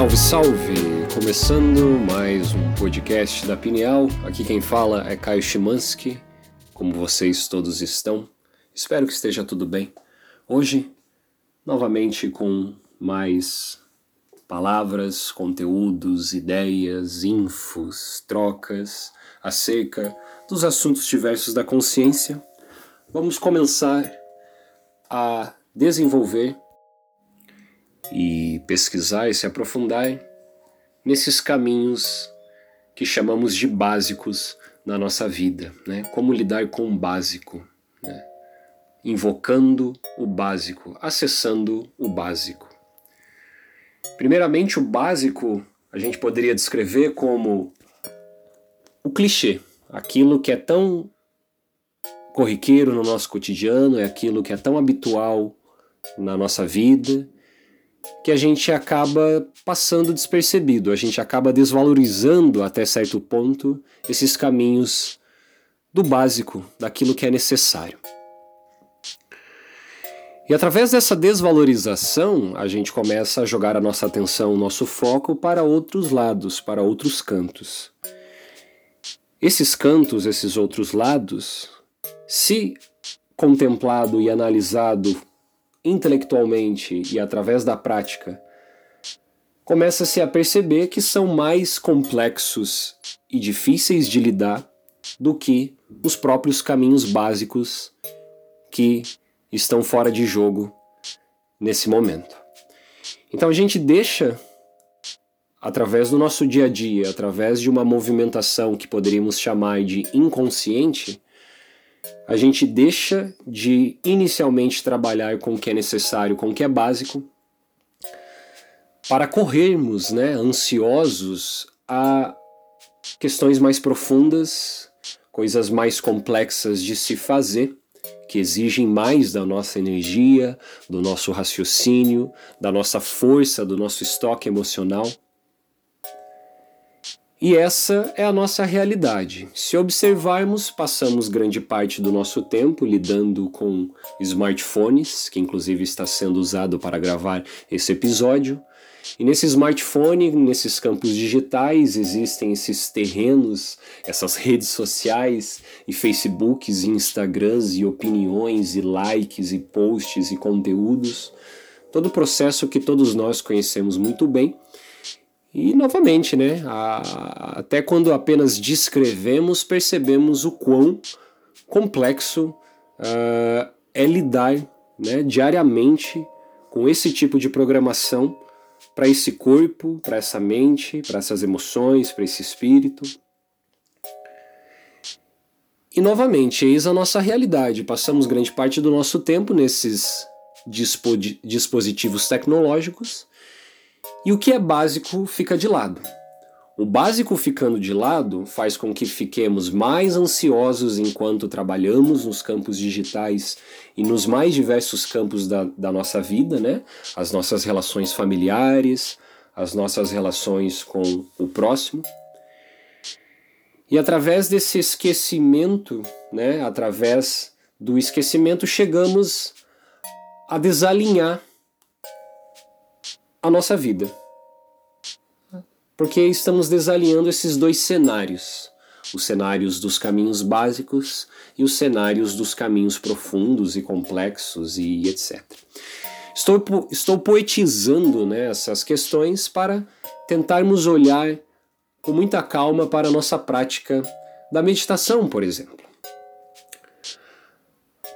Salve, salve! Começando mais um podcast da Pineal. Aqui quem fala é Caio Chimansky. Como vocês todos estão? Espero que esteja tudo bem. Hoje, novamente com mais palavras, conteúdos, ideias, infos, trocas acerca dos assuntos diversos da consciência. Vamos começar a desenvolver e pesquisar e se aprofundar nesses caminhos que chamamos de básicos na nossa vida, né? Como lidar com o básico, né? invocando o básico, acessando o básico. Primeiramente, o básico a gente poderia descrever como o clichê, aquilo que é tão corriqueiro no nosso cotidiano, é aquilo que é tão habitual na nossa vida que a gente acaba passando despercebido, a gente acaba desvalorizando até certo ponto esses caminhos do básico, daquilo que é necessário. E através dessa desvalorização, a gente começa a jogar a nossa atenção, o nosso foco para outros lados, para outros cantos. Esses cantos, esses outros lados, se contemplado e analisado intelectualmente e através da prática, começa-se a perceber que são mais complexos e difíceis de lidar do que os próprios caminhos básicos que estão fora de jogo nesse momento. Então a gente deixa, através do nosso dia a dia, através de uma movimentação que poderíamos chamar de inconsciente, a gente deixa de inicialmente trabalhar com o que é necessário, com o que é básico, para corrermos, né, ansiosos a questões mais profundas, coisas mais complexas de se fazer, que exigem mais da nossa energia, do nosso raciocínio, da nossa força, do nosso estoque emocional. E essa é a nossa realidade. Se observarmos, passamos grande parte do nosso tempo lidando com smartphones, que inclusive está sendo usado para gravar esse episódio. E nesse smartphone, nesses campos digitais, existem esses terrenos, essas redes sociais, e Facebooks, e Instagrams, e opiniões, e likes, e posts, e conteúdos. Todo o processo que todos nós conhecemos muito bem e novamente, né, a, até quando apenas descrevemos, percebemos o quão complexo uh, é lidar né, diariamente com esse tipo de programação para esse corpo, para essa mente, para essas emoções, para esse espírito. E novamente, eis a nossa realidade. Passamos grande parte do nosso tempo nesses dispo dispositivos tecnológicos e o que é básico fica de lado. O básico ficando de lado faz com que fiquemos mais ansiosos enquanto trabalhamos nos campos digitais e nos mais diversos campos da, da nossa vida, né? As nossas relações familiares, as nossas relações com o próximo. E através desse esquecimento, né? Através do esquecimento, chegamos a desalinhar a nossa vida. Porque estamos desalinhando esses dois cenários, os cenários dos caminhos básicos e os cenários dos caminhos profundos e complexos e etc. Estou, estou poetizando né, essas questões para tentarmos olhar com muita calma para a nossa prática da meditação, por exemplo.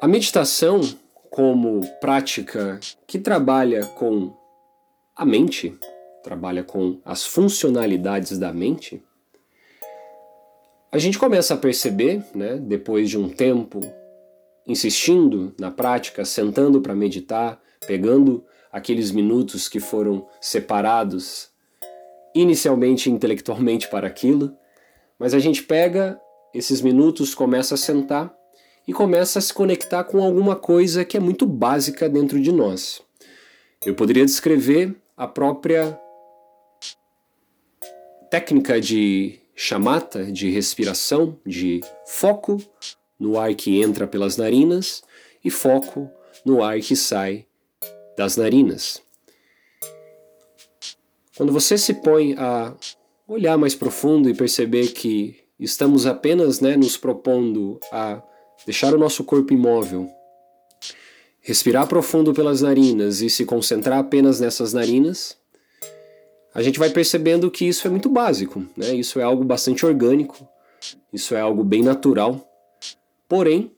A meditação, como prática que trabalha com a mente trabalha com as funcionalidades da mente, a gente começa a perceber, né, depois de um tempo insistindo na prática, sentando para meditar, pegando aqueles minutos que foram separados inicialmente intelectualmente para aquilo, mas a gente pega esses minutos, começa a sentar e começa a se conectar com alguma coisa que é muito básica dentro de nós. Eu poderia descrever a própria técnica de chamata, de respiração, de foco no ar que entra pelas narinas e foco no ar que sai das narinas. Quando você se põe a olhar mais profundo e perceber que estamos apenas né, nos propondo a deixar o nosso corpo imóvel, respirar profundo pelas narinas e se concentrar apenas nessas narinas, a gente vai percebendo que isso é muito básico, né? Isso é algo bastante orgânico, isso é algo bem natural. Porém,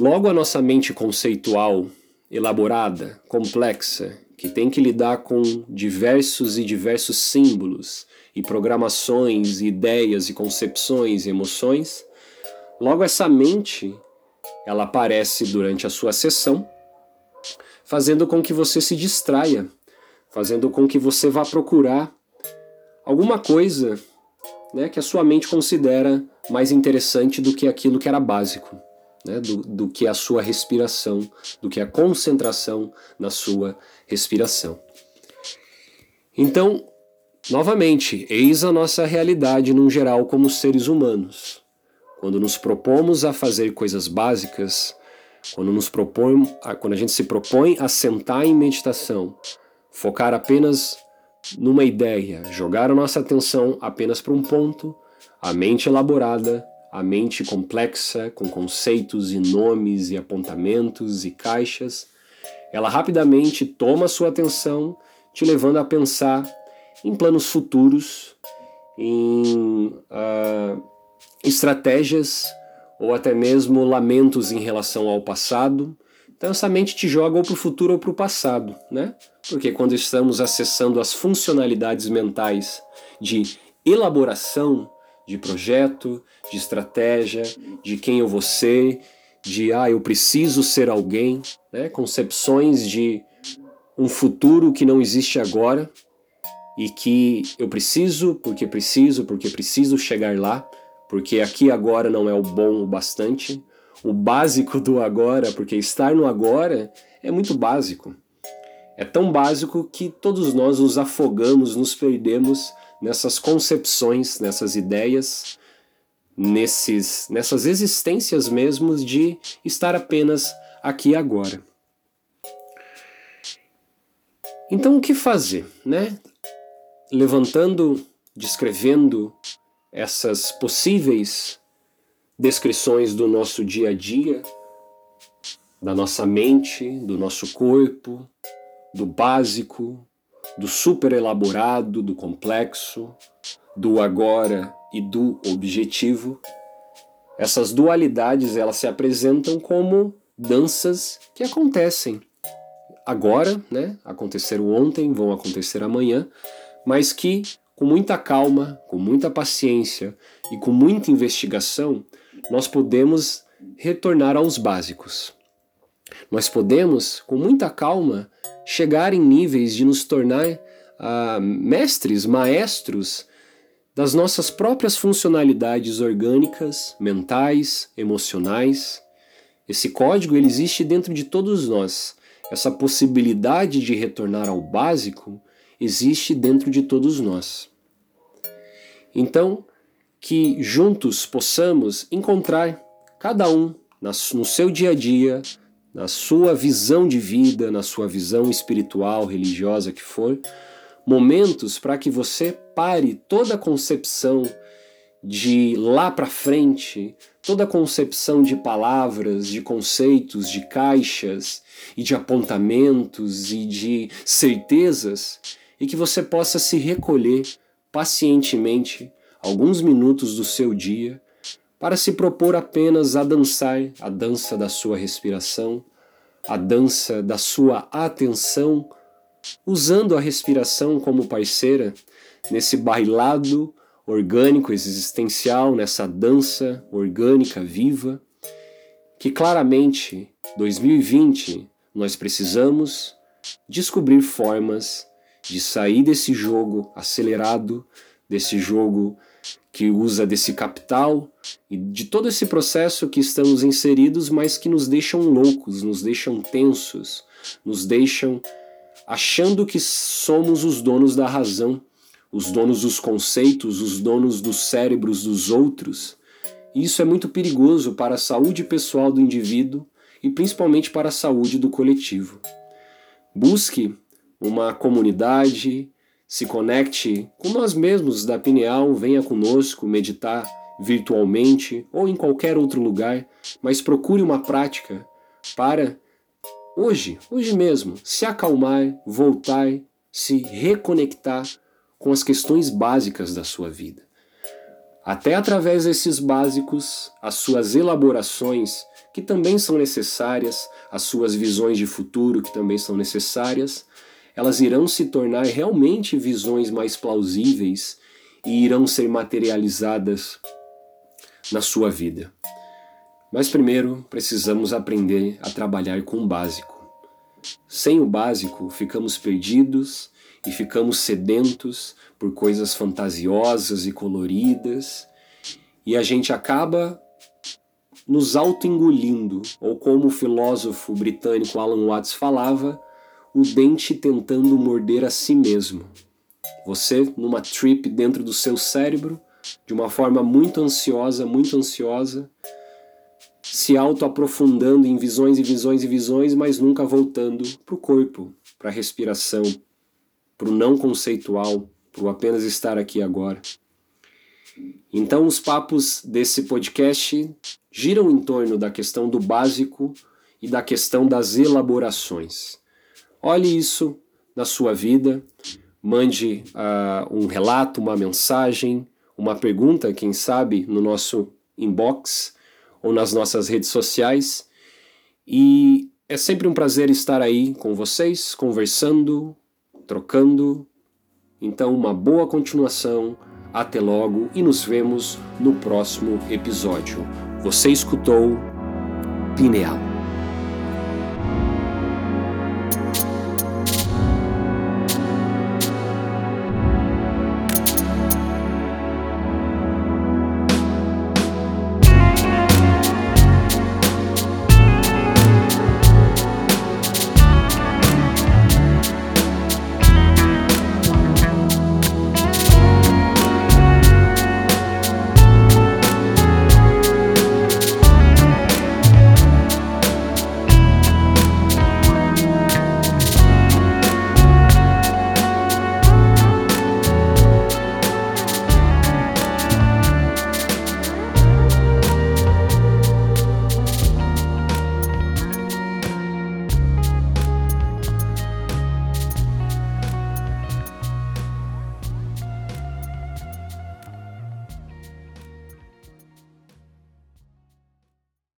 logo a nossa mente conceitual, elaborada, complexa, que tem que lidar com diversos e diversos símbolos e programações, e ideias e concepções e emoções, logo essa mente ela aparece durante a sua sessão, fazendo com que você se distraia, fazendo com que você vá procurar alguma coisa né, que a sua mente considera mais interessante do que aquilo que era básico né, do, do que a sua respiração, do que a concentração na sua respiração. Então, novamente, eis a nossa realidade num geral como seres humanos. Quando nos propomos a fazer coisas básicas, quando nos propõe, quando a gente se propõe a sentar em meditação, focar apenas numa ideia, jogar a nossa atenção apenas para um ponto, a mente elaborada a mente complexa, com conceitos e nomes e apontamentos e caixas, ela rapidamente toma sua atenção, te levando a pensar em planos futuros, em uh, estratégias ou até mesmo lamentos em relação ao passado. Então essa mente te joga ou para o futuro ou para o passado, né? Porque quando estamos acessando as funcionalidades mentais de elaboração de projeto, de estratégia, de quem eu vou ser, de ah, eu preciso ser alguém, né? concepções de um futuro que não existe agora e que eu preciso, porque preciso, porque preciso chegar lá, porque aqui agora não é o bom o bastante, o básico do agora, porque estar no agora é muito básico. É tão básico que todos nós nos afogamos, nos perdemos nessas concepções, nessas ideias, nesses, nessas existências mesmo de estar apenas aqui agora. Então o que fazer, né? Levantando, descrevendo essas possíveis descrições do nosso dia a dia, da nossa mente, do nosso corpo, do básico, do super elaborado, do complexo, do agora e do objetivo. Essas dualidades elas se apresentam como danças que acontecem agora, né? Aconteceram ontem, vão acontecer amanhã, mas que com muita calma, com muita paciência e com muita investigação, nós podemos retornar aos básicos. Nós podemos, com muita calma, chegar em níveis de nos tornar uh, mestres, maestros das nossas próprias funcionalidades orgânicas, mentais, emocionais. Esse código ele existe dentro de todos nós. Essa possibilidade de retornar ao básico existe dentro de todos nós. Então, que juntos possamos encontrar cada um no seu dia a dia na sua visão de vida, na sua visão espiritual, religiosa que for, momentos para que você pare toda a concepção de lá para frente, toda a concepção de palavras, de conceitos, de caixas e de apontamentos e de certezas, e que você possa se recolher pacientemente alguns minutos do seu dia para se propor apenas a dançar a dança da sua respiração, a dança da sua atenção, usando a respiração como parceira nesse bailado orgânico existencial, nessa dança orgânica viva, que claramente 2020 nós precisamos descobrir formas de sair desse jogo acelerado, desse jogo que usa desse capital e de todo esse processo que estamos inseridos, mas que nos deixam loucos, nos deixam tensos, nos deixam achando que somos os donos da razão, os donos dos conceitos, os donos dos cérebros dos outros. E isso é muito perigoso para a saúde pessoal do indivíduo e principalmente para a saúde do coletivo. Busque uma comunidade, se conecte com nós mesmos da Pineal, venha conosco meditar virtualmente ou em qualquer outro lugar, mas procure uma prática para hoje, hoje mesmo, se acalmar, voltar, se reconectar com as questões básicas da sua vida. Até através desses básicos, as suas elaborações, que também são necessárias, as suas visões de futuro, que também são necessárias, elas irão se tornar realmente visões mais plausíveis e irão ser materializadas na sua vida. Mas primeiro precisamos aprender a trabalhar com o básico. Sem o básico, ficamos perdidos e ficamos sedentos por coisas fantasiosas e coloridas, e a gente acaba nos auto-engolindo, ou como o filósofo britânico Alan Watts falava, o dente tentando morder a si mesmo. Você, numa trip dentro do seu cérebro, de uma forma muito ansiosa, muito ansiosa, se auto-aprofundando em visões e visões e visões, mas nunca voltando para o corpo, para a respiração, para o não conceitual, para o apenas estar aqui agora. Então, os papos desse podcast giram em torno da questão do básico e da questão das elaborações. Olhe isso na sua vida, mande uh, um relato, uma mensagem, uma pergunta, quem sabe, no nosso inbox ou nas nossas redes sociais. E é sempre um prazer estar aí com vocês, conversando, trocando. Então, uma boa continuação. Até logo e nos vemos no próximo episódio. Você escutou Pineal.